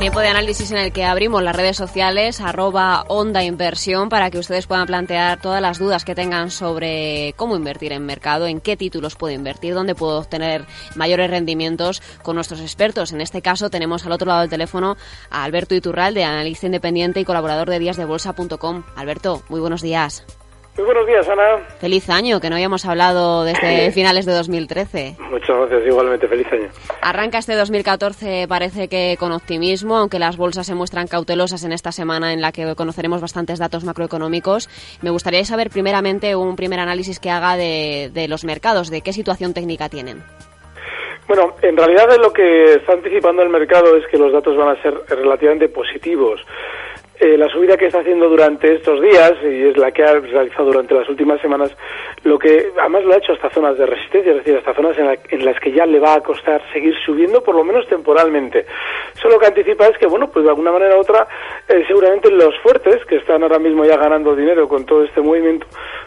Tiempo de análisis en el que abrimos las redes sociales, arroba onda inversión, para que ustedes puedan plantear todas las dudas que tengan sobre cómo invertir en mercado, en qué títulos puedo invertir, dónde puedo obtener mayores rendimientos con nuestros expertos. En este caso tenemos al otro lado del teléfono a Alberto Iturralde, analista independiente y colaborador de díasdebolsa.com. Alberto, muy buenos días. Muy buenos días, Ana. Feliz año, que no habíamos hablado desde finales de 2013. Muchas gracias, igualmente, feliz año. Arranca este 2014, parece que con optimismo, aunque las bolsas se muestran cautelosas en esta semana en la que conoceremos bastantes datos macroeconómicos. Me gustaría saber primeramente un primer análisis que haga de, de los mercados, de qué situación técnica tienen. Bueno, en realidad lo que está anticipando el mercado es que los datos van a ser relativamente positivos. Eh, la subida que está haciendo durante estos días, y es la que ha realizado durante las últimas semanas, lo que además lo ha hecho hasta zonas de resistencia, es decir, hasta zonas en, las que ya le va a costar seguir subiendo, por lo menos temporalmente. Solo que anticipa es que, bueno, pues de alguna manera u otra, eh, seguramente los fuertes, que están ahora mismo ya ganando dinero con todo este movimiento,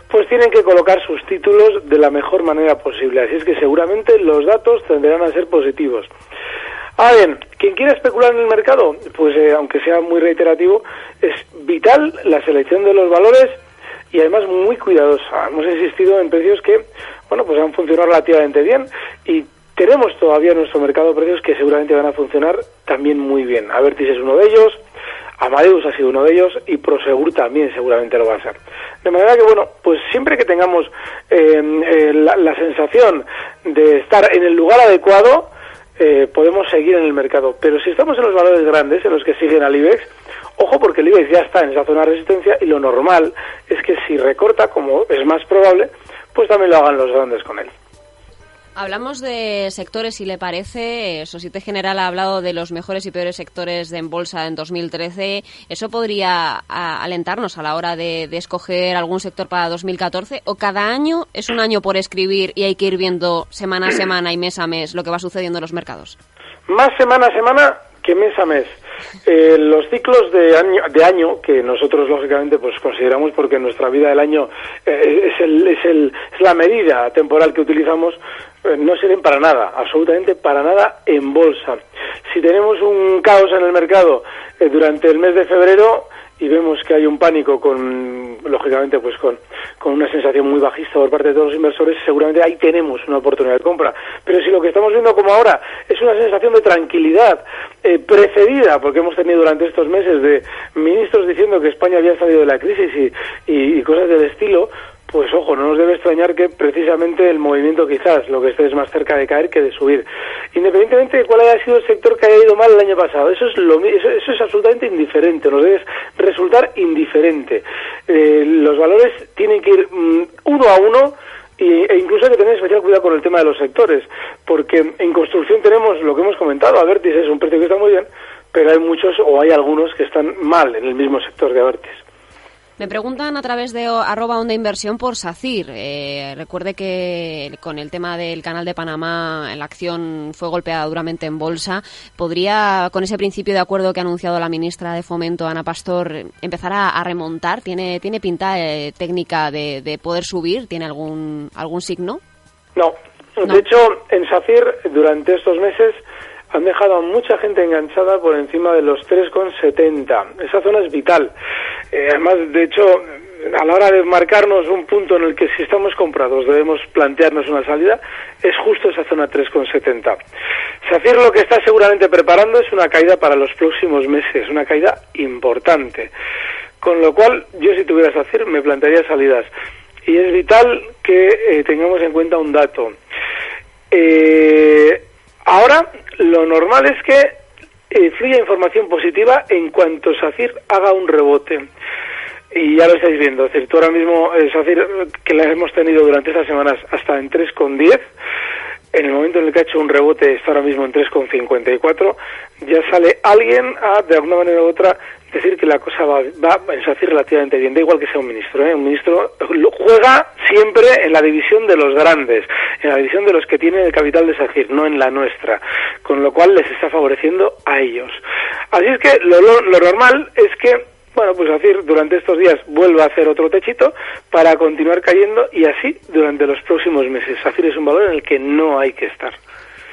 pues tienen que colocar sus títulos de la mejor manera posible. Así es que seguramente los datos tenderán a ser positivos. Ah, bien, quien quiera especular en el mercado, pues eh, aunque sea muy reiterativo, es vital la selección de los valores y además muy cuidadosa. Hemos insistido en precios que, bueno, pues han funcionado relativamente bien y tenemos todavía en nuestro mercado precios que seguramente van a funcionar también muy bien. Avertis es uno de ellos, Amadeus ha sido uno de ellos y Prosegur también seguramente lo va a ser. De manera que, bueno, pues siempre que tengamos eh, eh, la sensación de estar en el lugar adecuado, eh, podemos seguir en el mercado. Pero si estamos en los valores grandes, en los que siguen al IBEX, ojo porque el IBEX ya está en esa zona de resistencia y lo normal es que si recorta, como es más probable, pues también lo hagan los grandes con él. Hablamos de sectores, si le parece. Societe General ha hablado de los mejores y peores sectores de en bolsa en 2013. ¿Eso podría alentarnos a la hora de, escoger algún sector para 2014? ¿O cada año es un año por escribir y hay que ir viendo semana a semana y mes a mes lo que va sucediendo en los mercados? Más semana a semana que mes a mes. Eh, los ciclos de año, de año, que nosotros lógicamente pues consideramos porque nuestra vida del año eh, es, el, es, el, es la medida temporal que utilizamos, eh, no sirven para nada, absolutamente para nada en bolsa. Si tenemos un caos en el mercado eh, durante el mes de febrero y vemos que hay un pánico con, lógicamente, pues con, con una sensación muy bajista por parte de todos los inversores, seguramente ahí tenemos una oportunidad de compra. Pero si lo que estamos viendo como ahora es una sensación de tranquilidad eh, precedida, porque hemos tenido durante estos meses de ministros diciendo que España había salido de la crisis y, y cosas del estilo, pues ojo, no nos debe extrañar que precisamente el movimiento quizás lo que esté es más cerca de caer que de subir. Independientemente de cuál haya sido el sector que haya ido mal el año pasado, eso es, lo, eso, es absolutamente indiferente, nos debe resultar indiferente. Eh, los valores tienen que ir mm, uno a uno e incluso hay que tener especial cuidado con el tema de los sectores, porque en construcción tenemos lo que hemos comentado, Avertis es un precio que está muy bien, pero hay muchos o hay algunos que están mal en el mismo sector de Avertis. Me preguntan a través de arroba onda inversión por SACIR. Eh, recuerde que con el tema del canal de Panamá la acción fue golpeada duramente en bolsa. ¿Podría, con ese principio de acuerdo que ha anunciado la ministra de Fomento, Ana Pastor, empezar a, remontar? ¿Tiene, tiene pinta eh, técnica de, poder subir? ¿Tiene algún, algún signo? No. no. De hecho, en SACIR durante estos meses han dejado a mucha gente enganchada por encima de los 3,70. Esa zona es vital. Eh, además, de hecho, a la hora de marcarnos un punto en el que si estamos comprados debemos plantearnos una salida, es justo esa zona 3,70. SACIR lo que está seguramente preparando es una caída para los próximos meses, una caída importante. Con lo cual, yo si tuviera SACIR me plantearía salidas. Y es vital que eh, tengamos en cuenta un dato. Eh, ahora lo normal es que eh, fluya información positiva en cuanto SACIR haga un rebote. Y ya lo estáis viendo, es decir, tú ahora mismo, eh, SACIR, que la hemos tenido durante estas semanas hasta en 3,10, en el momento en el que ha hecho un rebote, está ahora mismo en 3,54, ya sale alguien a, de alguna manera u otra, decir que la cosa va, va a SACIR relativamente bien, da igual que sea un ministro, ¿eh? un ministro juega siempre en la división de los grandes, en la división de los que tienen el capital de SACIR, no en la nuestra, con lo cual les está favoreciendo a ellos. Así es que lo, lo normal es que bueno, pues SACIR durante estos días vuelva a hacer otro techito para continuar cayendo y así durante los próximos meses. SACIR es un valor en el que no hay que estar.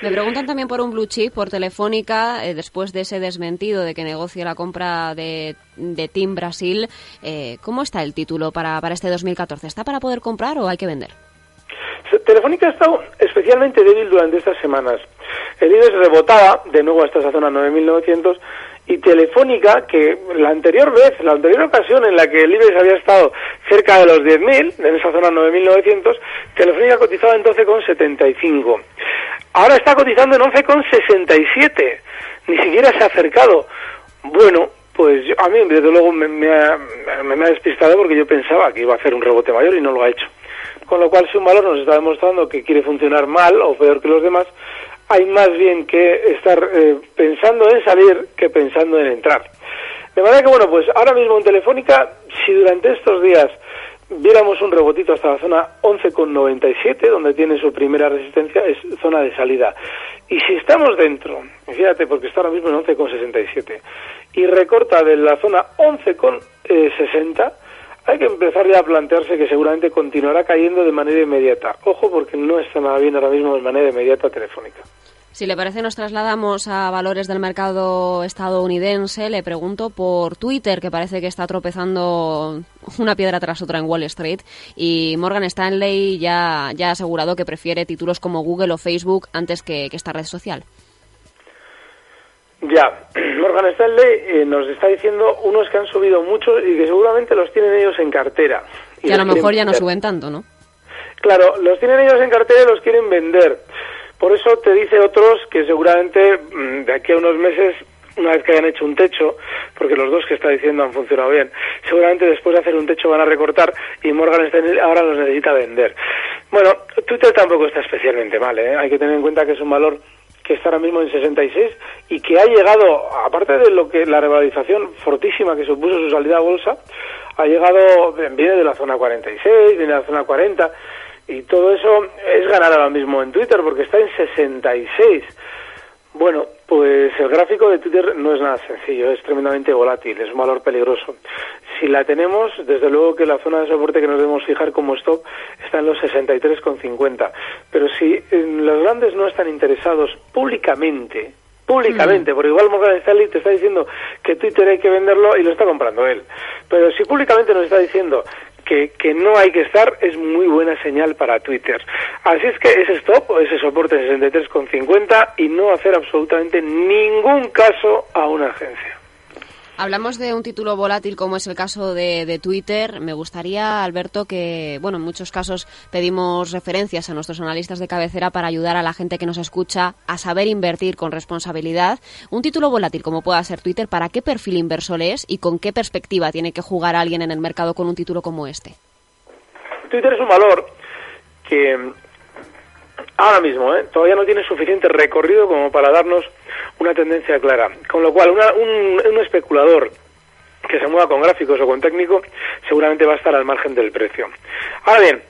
Me preguntan también por un blue chip, por Telefónica, eh, después de ese desmentido de que negocie la compra de, de Team Brasil. Eh, ¿Cómo está el título para, para este 2014? ¿Está para poder comprar o hay que vender? Telefónica ha estado especialmente débil durante estas semanas. El IBEX rebotaba de nuevo hasta esa zona 9.900 y Telefónica, que la anterior vez, la anterior ocasión en la que el IBEX había estado cerca de los 10.000, en esa zona 9.900, Telefónica cotizaba en 12,75. Ahora está cotizando en 11,67. Ni siquiera se ha acercado. Bueno, pues a mí desde luego me, me, ha, me, ha, despistado porque yo pensaba que iba a hacer un rebote mayor y no lo ha hecho. Con lo cual, si un valor nos está demostrando que quiere funcionar mal o peor que los demás, hay más bien que estar eh, pensando en salir que pensando en entrar. De manera que, bueno, pues ahora mismo en Telefónica, si durante estos días viéramos un rebotito hasta la zona 11,97, donde tiene su primera resistencia, es zona de salida. Y si estamos dentro, fíjate, porque está ahora mismo en 11,67, y recorta de la zona 11,60, hay que empezar ya a plantearse que seguramente continuará cayendo de manera inmediata. Ojo, porque no está nada bien ahora mismo de manera inmediata telefónica. Si le parece, nos trasladamos a valores del mercado estadounidense. Le pregunto por Twitter, que parece que está tropezando una piedra tras otra en Wall Street. Y Morgan Stanley ya, ya ha asegurado que prefiere títulos como Google o Facebook antes que, esta red social. Ya, Morgan Stanley eh, nos está diciendo unos que han subido mucho y que seguramente los tienen ellos en cartera. Y, a lo mejor ya no suben tanto, ¿no? Claro, los tienen ellos en cartera y los quieren vender. Por eso te dice otros que seguramente mm, de aquí a unos meses una vez que hayan hecho un techo, porque los dos que está diciendo han funcionado bien, seguramente después de hacer un techo van a recortar y Morgan Stanley ahora los necesita vender. Bueno, Twitter tampoco está especialmente mal, ¿eh? hay que tener en cuenta que es un valor que está ahora mismo en 66 y que ha llegado, aparte de lo que la revalorización fortísima que supuso su salida a bolsa, ha llegado, viene de la zona 46, viene de la zona 40, y todo eso es ganar ahora mismo en Twitter porque está en 66. Bueno, pues el gráfico de Twitter no es nada sencillo, es tremendamente volátil, es un valor peligroso. Si la tenemos, desde luego que la zona de soporte que nos debemos fijar como stop está en los 63,50. Pero si los grandes no están interesados públicamente, públicamente, mm. porque igual Morgan Stanley te está diciendo que Twitter hay que venderlo y lo está comprando él. Pero si públicamente nos está diciendo que, no hay que estar es muy buena señal para Twitter. Así es que ese stop, ese soporte 63,50 y no hacer absolutamente ningún caso a una agencia. Hablamos de un título volátil como es el caso de, Twitter. Me gustaría, Alberto, que, bueno, en muchos casos pedimos referencias a nuestros analistas de cabecera para ayudar a la gente que nos escucha a saber invertir con responsabilidad. Un título volátil como pueda ser Twitter, ¿para qué perfil inversor es y con qué perspectiva tiene que jugar alguien en el mercado con un título como este? Twitter es un valor que ahora mismo ¿eh? todavía no tiene suficiente recorrido como para darnos una tendencia clara. Con lo cual, un, un especulador que se mueva con gráficos o con técnico seguramente va a estar al margen del precio. Ahora bien,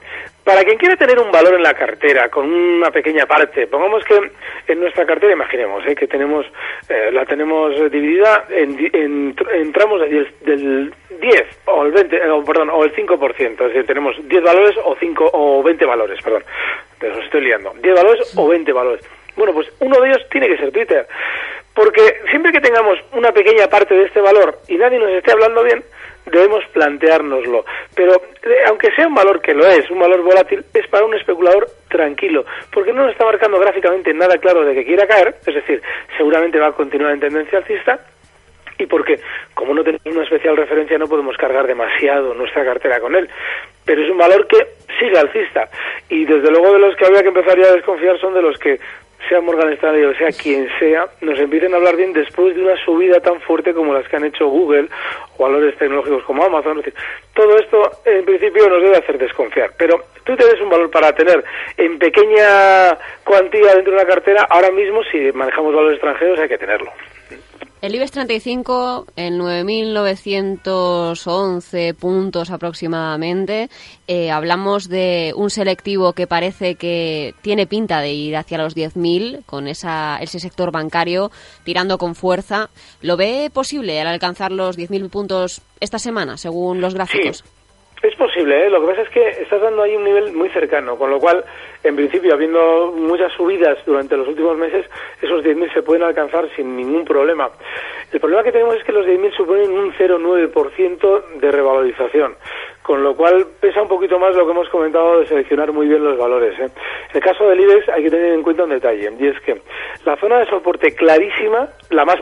para quien quiere tener un valor en la cartera, con una pequeña parte, pongamos que en nuestra cartera, imaginemos, ¿eh? que tenemos, eh, la tenemos dividida en, en, tramos del 10 o el 20, eh, perdón, o el 5%, es decir, tenemos 10 valores o 5 o 20 valores, perdón, os estoy liando, 10 valores o 20 valores. Bueno, pues uno de ellos tiene que ser Twitter, porque siempre que tengamos una pequeña parte de este valor y nadie nos esté hablando bien, debemos planteárnoslo. Pero eh, aunque sea un valor que lo es, un valor volátil, es para un especulador tranquilo, porque no nos está marcando gráficamente nada claro de que quiera caer, es decir, seguramente va a continuar en tendencia alcista, y porque como no tenemos una especial referencia no podemos cargar demasiado nuestra cartera con él. Pero es un valor que sigue alcista y desde luego de los que había que empezar ya a desconfiar son de los que sea Morgan Stanley o sea quien sea, nos empiecen a hablar bien después de una subida tan fuerte como las que han hecho Google o valores tecnológicos como Amazon. Es decir, todo esto en principio nos debe hacer desconfiar. Pero tú tienes un valor para tener en pequeña cuantía dentro de una cartera. Ahora mismo, si manejamos valores extranjeros, hay que tenerlo. El IBEX 35 en 9.911 puntos aproximadamente. Eh, hablamos de un selectivo que parece que tiene pinta de ir hacia los 10.000 con esa, ese sector bancario tirando con fuerza. ¿Lo ve posible al alcanzar los 10.000 puntos esta semana, según los gráficos? Es posible, ¿eh? lo que pasa es que estás dando ahí un nivel muy cercano, con lo cual, en principio, habiendo muchas subidas durante los últimos meses, esos 10.000 se pueden alcanzar sin ningún problema. El problema que tenemos es que los 10.000 suponen un 0,9% de revalorización, con lo cual pesa un poquito más lo que hemos comentado de seleccionar muy bien los valores. ¿eh? En el caso del IBEX hay que tener en cuenta un detalle, y es que la zona de soporte clarísima, la más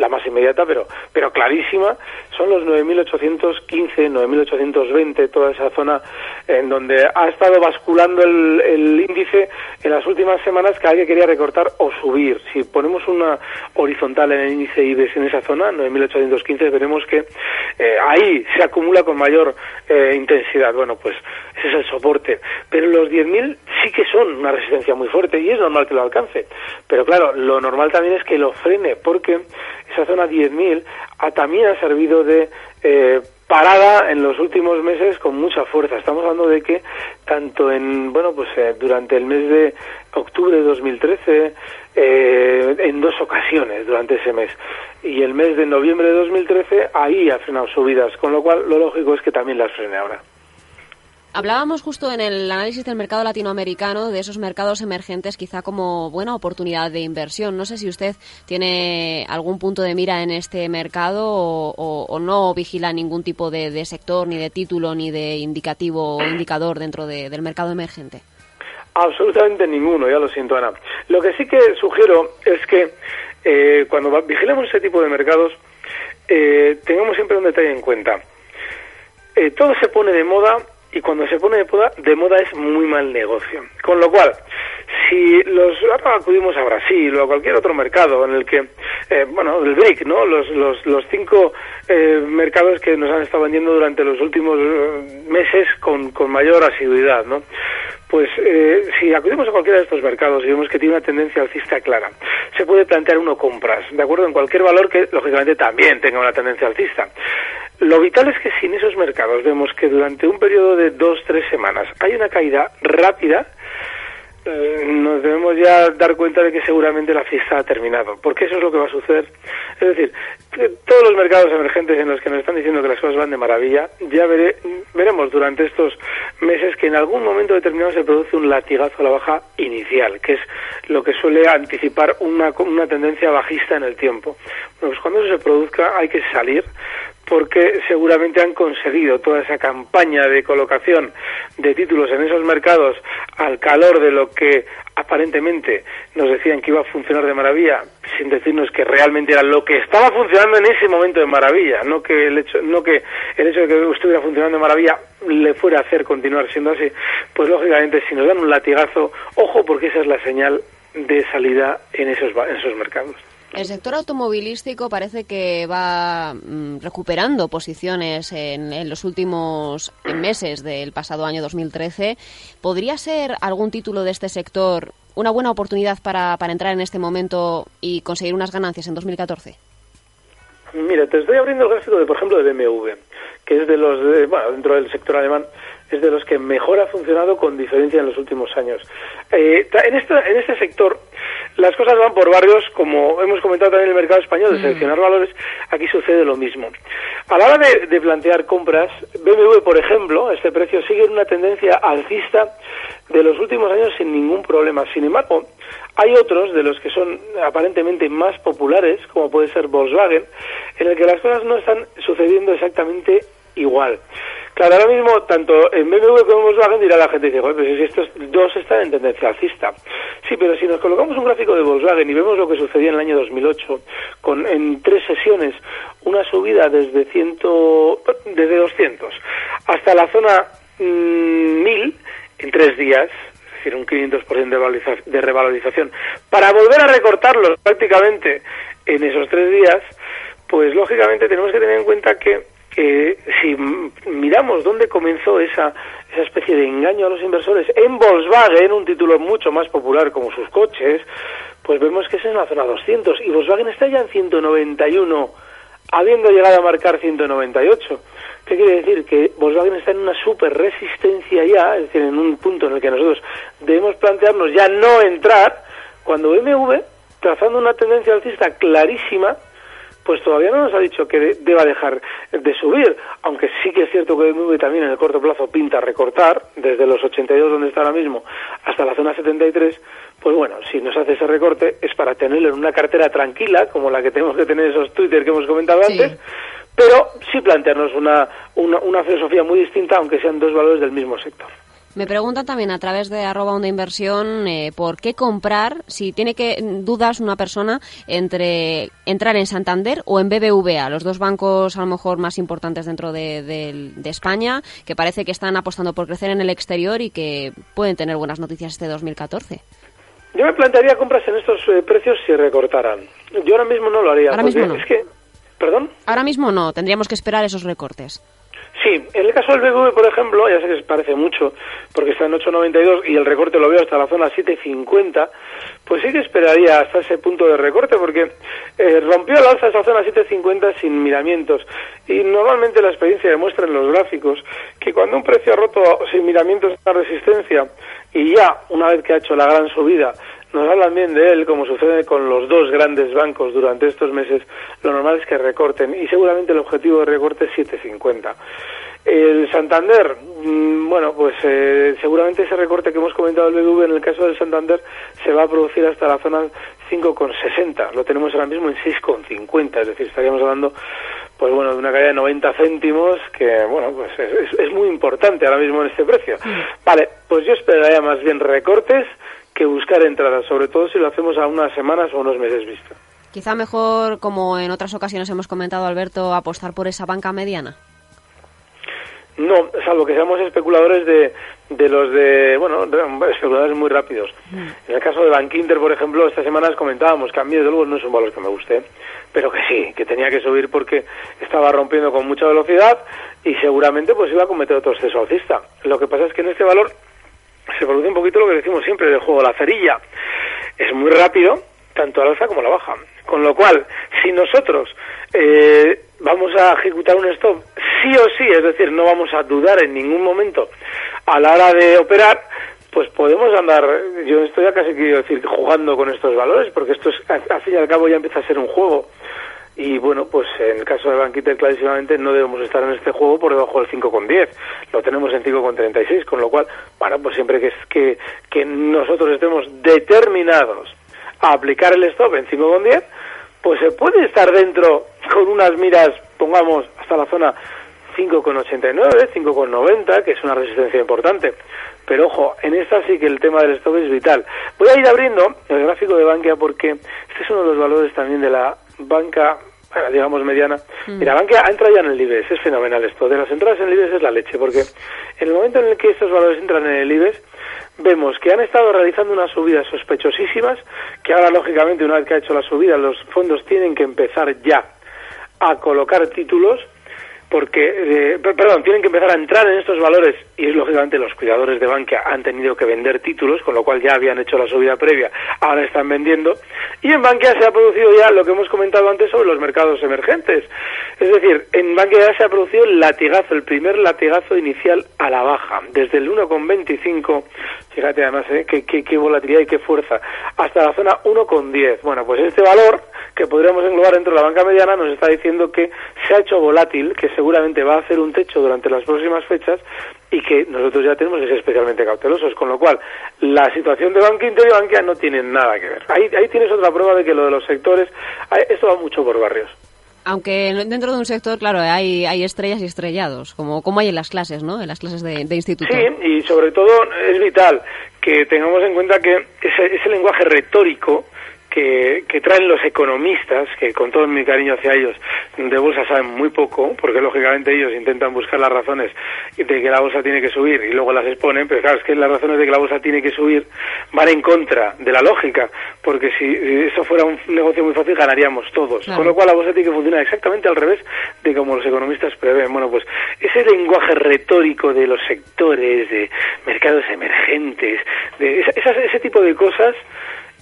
la más inmediata, pero, pero clarísima, son los 9.815, 9.820, toda esa zona en donde ha estado basculando el, el, índice en las últimas semanas que alguien quería recortar o subir. Si ponemos una horizontal en el índice IBEX en esa zona, 9.815, veremos que eh, ahí se acumula con mayor eh, intensidad. Bueno, pues ese es el soporte. Pero los 10.000 sí que son una resistencia muy fuerte y es normal que lo alcance. Pero claro, lo normal también es que lo frene porque esa zona 10.000 también ha servido de eh, parada en los últimos meses con mucha fuerza. Estamos hablando de que tanto en, bueno, pues eh, durante el mes de octubre de 2013, eh, en dos ocasiones durante ese mes, y el mes de noviembre de 2013, ahí ha frenado subidas, con lo cual lo lógico es que también las frene ahora. Hablábamos justo en el análisis del mercado latinoamericano de esos mercados emergentes quizá como buena oportunidad de inversión. No sé si usted tiene algún punto de mira en este mercado o, no vigila ningún tipo de, sector, ni de título, ni de indicativo o indicador dentro del mercado emergente. Absolutamente ninguno, ya lo siento Ana. Lo que sí que sugiero es que eh, cuando vigilemos ese tipo de mercados eh, tengamos siempre un detalle en cuenta. Eh, todo se pone de moda y cuando se pone de moda, de moda es muy mal negocio. Con lo cual, si los ahora acudimos a Brasil o a cualquier otro mercado en el que, eh, bueno, el BRIC, ¿no? Los, los, los cinco eh, mercados que nos han estado vendiendo durante los últimos eh, meses con, con mayor asiduidad, ¿no? Pues eh, si acudimos a cualquiera de estos mercados y vemos que tiene una tendencia alcista clara, se puede plantear uno compras, ¿de acuerdo? En cualquier valor que, lógicamente, también tenga una tendencia alcista. Lo vital es que si en esos mercados vemos que durante un periodo de dos, tres semanas hay una caída rápida, eh, nos debemos ya dar cuenta de que seguramente la fiesta ha terminado, porque eso es lo que va a suceder. Es decir, todos los mercados emergentes en los que nos están diciendo que las cosas van de maravilla, ya veremos durante estos meses que en algún momento determinado se produce un latigazo a la baja inicial, que es lo que suele anticipar una, una tendencia bajista en el tiempo. Bueno, pues cuando eso se produzca hay que salir porque seguramente han conseguido toda esa campaña de colocación de títulos en esos mercados al calor de lo que aparentemente nos decían que iba a funcionar de maravilla, sin decirnos que realmente era lo que estaba funcionando en ese momento de maravilla, no que el hecho, no que el hecho de que estuviera funcionando de maravilla le fuera a hacer continuar siendo así, pues lógicamente si nos dan un latigazo, ojo porque esa es la señal de salida en esos, en esos mercados. El sector automovilístico parece que va mm, recuperando posiciones en, los últimos meses del pasado año 2013. ¿Podría ser algún título de este sector una buena oportunidad para, para entrar en este momento y conseguir unas ganancias en 2014? Mira, te estoy abriendo el gráfico de, por ejemplo, de BMW, que es de los, bueno, dentro del sector alemán, es de los que mejor ha funcionado con diferencia en los últimos años. Eh, en, este, en este sector, las cosas van por barrios, como hemos comentado también en el mercado español, de mm. seleccionar valores, aquí sucede lo mismo. A la hora de, plantear compras, BMW, por ejemplo, este precio sigue en una tendencia alcista de los últimos años sin ningún problema. Sin embargo, hay otros de los que son aparentemente más populares, como puede ser Volkswagen, en el que las cosas no están sucediendo exactamente igual. Claro, ahora mismo, tanto en BMW como en Volkswagen dirá la gente, dice, pues si estos dos están en tendencia alcista. Sí, pero si nos colocamos un gráfico de Volkswagen y vemos lo que sucedía en el año 2008, con en tres sesiones una subida desde, ciento, desde 200 hasta la zona 1000 mm, en tres días, es decir, un 500% de, de revalorización, para volver a recortarlo prácticamente en esos tres días, pues lógicamente tenemos que tener en cuenta que que si miramos dónde comenzó esa, esa especie de engaño a los inversores en Volkswagen, un título mucho más popular como sus coches, pues vemos que es en la zona 200 y Volkswagen está ya en 191, habiendo llegado a marcar 198. ¿Qué quiere decir? Que Volkswagen está en una super resistencia ya, es decir, en un punto en el que nosotros debemos plantearnos ya no entrar, cuando BMW, trazando una tendencia alcista clarísima, pues todavía no nos ha dicho que deba dejar de subir, aunque sí que es cierto que BMW también en el corto plazo pinta recortar, desde los 82 donde está ahora mismo hasta la zona 73, pues bueno, si nos hace ese recorte es para tenerlo en una cartera tranquila, como la que tenemos que tener esos Twitter que hemos comentado antes, pero sí plantearnos una, una, una filosofía muy distinta, aunque sean dos valores del mismo sector. Me preguntan también a través de arroba onda inversión eh, por qué comprar, si tiene que dudas una persona entre entrar en Santander o en BBVA, los dos bancos a lo mejor más importantes dentro de, España, que parece que están apostando por crecer en el exterior y que pueden tener buenas noticias este 2014. Yo me plantearía compras en estos eh, precios si recortaran. Yo ahora mismo no lo haría. Ahora mismo no. Es que, ¿Perdón? Ahora mismo no, tendríamos que esperar esos recortes. Sí, en el caso del BBV, por ejemplo, ya sé que parece mucho, porque está en 8.92 y el recorte lo veo hasta la zona 7.50, pues sí que esperaría hasta ese punto de recorte, porque eh, rompió al alza esa zona 7.50 sin miramientos. Y normalmente la experiencia demuestra en los gráficos que cuando un precio ha roto sin miramientos la resistencia y ya, una vez que ha hecho la gran subida, nos hablan bien de él, como sucede con los dos grandes bancos durante estos meses, lo normal es que recorten y seguramente el objetivo de recorte es 7,50. El Santander, mm, bueno, pues eh, seguramente ese recorte que hemos comentado el BBV en el caso del Santander se va a producir hasta la zona 5,60. Lo tenemos ahora mismo en 6,50, es decir, estaríamos hablando, pues bueno, de una caída de 90 céntimos que, bueno, pues es, es muy importante ahora mismo en este precio. Vale, pues yo esperaría más bien recortes que buscar entradas, sobre todo si lo hacemos a unas semanas o unos meses vista. Quizá mejor, como en otras ocasiones hemos comentado, Alberto, apostar por esa banca mediana. No, salvo que seamos especuladores de, de los de, bueno, especuladores muy rápidos. Mm. En el caso de Bank Inter, por ejemplo, estas semanas comentábamos que a mí, desde luego, no es un valor que me guste, pero que sí, que tenía que subir porque estaba rompiendo con mucha velocidad y seguramente pues iba a cometer otro exceso alcista. Lo que pasa es que en este valor se produce un poquito lo que decimos siempre del juego, la cerilla. Es muy rápido, tanto a la alza como a la baja. Con lo cual, si nosotros eh, vamos a ejecutar un stop sí o sí, es decir, no vamos a dudar en ningún momento a la hora de operar, pues podemos andar, yo estoy ya casi quiero decir, jugando con estos valores, porque esto es, al fin y al cabo ya empieza a ser un juego. Y bueno, pues en el caso de Banquiter clarísimamente no debemos estar en este juego por debajo del 5,10. Lo tenemos en 5,36, con lo cual, bueno, pues siempre que, que, que nosotros estemos determinados a aplicar el stop en 5,10, pues se puede estar dentro con unas miras, pongamos, hasta la zona 5,89, 5,90, que es una resistencia importante. Pero ojo, en esta sí que el tema del stop es vital. Voy a ir abriendo el gráfico de Bankia porque este es uno de los valores también de la banca digamos mediana. Mm. Mira, Bankia ha entrado ya en el IBEX, es fenomenal esto. De las entradas en el IBEX es la leche, porque en el momento en el que estos valores entran en el IBEX, vemos que han estado realizando unas subidas sospechosísimas, que ahora lógicamente una vez que ha hecho la subida los fondos tienen que empezar ya a colocar títulos porque, eh, perdón, tienen que empezar a entrar en estos valores y lógicamente los cuidadores de banca han tenido que vender títulos, con lo cual ya habían hecho la subida previa, ahora están vendiendo. Y en Bankia se ha producido ya lo que hemos comentado antes sobre los mercados emergentes. Es decir, en Bankia ya se ha producido el latigazo, el primer latigazo inicial a la baja, desde el 1,25, fíjate además ¿eh? qué, qué, qué volatilidad y qué fuerza, hasta la zona 1,10. Bueno, pues este valor que podríamos englobar dentro de la banca mediana nos está diciendo que se ha hecho volátil, que seguramente va a hacer un techo durante las próximas fechas y que nosotros ya tenemos que ser especialmente cautelosos, con lo cual la situación de Banca Inter y Bankia no tiene nada que ver. Ahí, ahí tienes otra prueba de que lo de los sectores, esto va mucho por barrios. Aunque dentro de un sector, claro, hay, hay estrellas y estrellados, como, como hay en las clases, ¿no? En las clases de, de instituto. Sí, y sobre todo es vital que tengamos en cuenta que ese, ese lenguaje retórico que, que, traen los economistas, que con todo mi cariño hacia ellos, de bolsa saben muy poco, porque lógicamente ellos intentan buscar las razones de que la bolsa tiene que subir y luego las exponen, pero claro, es que las razones de que la bolsa tiene que subir van en contra de la lógica, porque si, eso fuera un negocio muy fácil ganaríamos todos, con lo cual la bolsa tiene que funcionar exactamente al revés de como los economistas prevén. Bueno, pues ese lenguaje retórico de los sectores, de mercados emergentes, de ese tipo de cosas,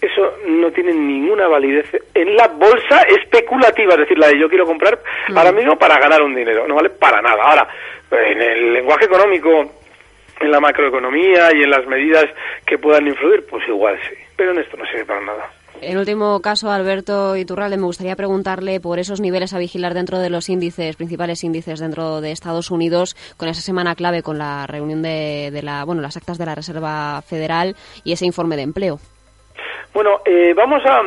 eso no tiene ninguna validez en la bolsa especulativa, es decir, la de yo quiero comprar ahora mismo para ganar un dinero, no vale para nada. Ahora, en el lenguaje económico, en la macroeconomía y en las medidas que puedan influir, pues igual sí, pero en esto no sirve para nada. En último caso, Alberto Iturralde, me gustaría preguntarle por esos niveles a vigilar dentro de los índices, principales índices dentro de Estados Unidos, con esa semana clave con la reunión de, de la, bueno, las actas de la Reserva Federal y ese informe de empleo. Bueno, eh, vamos a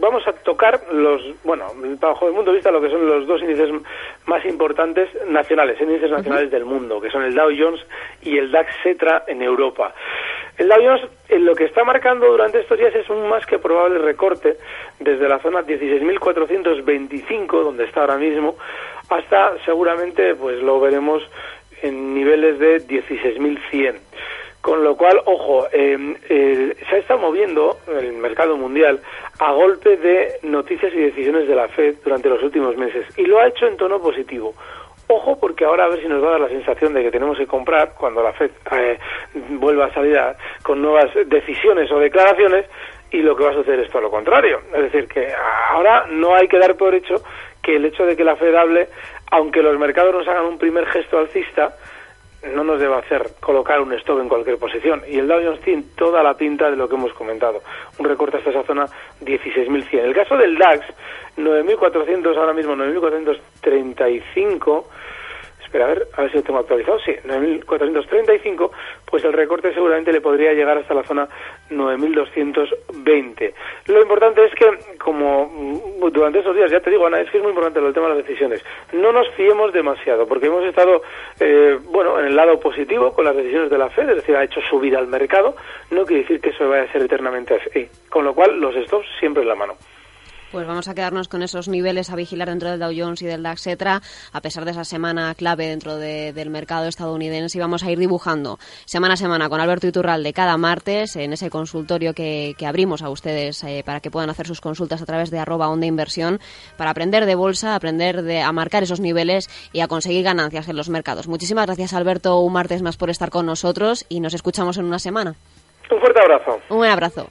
vamos a tocar los bueno bajo el punto de vista lo que son los dos índices más importantes nacionales, índices nacionales del mundo, que son el Dow Jones y el DAX Cetra en Europa. El Dow Jones en lo que está marcando durante estos días es un más que probable recorte desde la zona 16.425 donde está ahora mismo hasta seguramente pues lo veremos en niveles de 16.100. Con lo cual, ojo, em, se ha estado moviendo el mercado mundial a golpe de noticias y decisiones de la Fed durante los últimos meses y lo ha hecho en tono positivo. Ojo, porque ahora a ver si nos va a dar la sensación de que tenemos que comprar cuando la Fed eh, vuelva a salir con nuevas decisiones o declaraciones y lo que va a suceder es todo lo contrario. Es decir, que ahora no hay que dar por hecho que el hecho de que la Fed hable, aunque los mercados nos hagan un primer gesto alcista, no nos debe hacer colocar un stop en cualquier posición. Y el Dow Jones tiene toda la pinta de lo que hemos comentado. Un recorte hasta esa zona 16.100. El caso del DAX, 9.400, ahora mismo 9.435 pero a ver, a ver si lo tengo actualizado, sí, 9.435, pues el recorte seguramente le podría llegar hasta la zona 9.220. Lo importante es que, como mm, durante esos días, ya te digo, Ana, es que es muy importante el tema de las decisiones, no nos fiemos demasiado, porque hemos estado, eh, bueno, en el lado positivo con las decisiones de la Fed, es decir, ha hecho subida al mercado, no quiere decir que eso vaya a ser eternamente así, con lo cual los stops siempre en la mano. Pues vamos a quedarnos con esos niveles a vigilar dentro del Dow Jones y del DAX, etcétera, a pesar de esa semana clave dentro del mercado estadounidense y vamos a ir dibujando semana a semana con Alberto Iturralde cada martes en ese consultorio que, abrimos a ustedes eh, para que puedan hacer sus consultas a través de arroba onda inversión para aprender de bolsa, aprender de, a marcar esos niveles y a conseguir ganancias en los mercados. Muchísimas gracias Alberto, un martes más por estar con nosotros y nos escuchamos en una semana. Un fuerte abrazo. Un abrazo.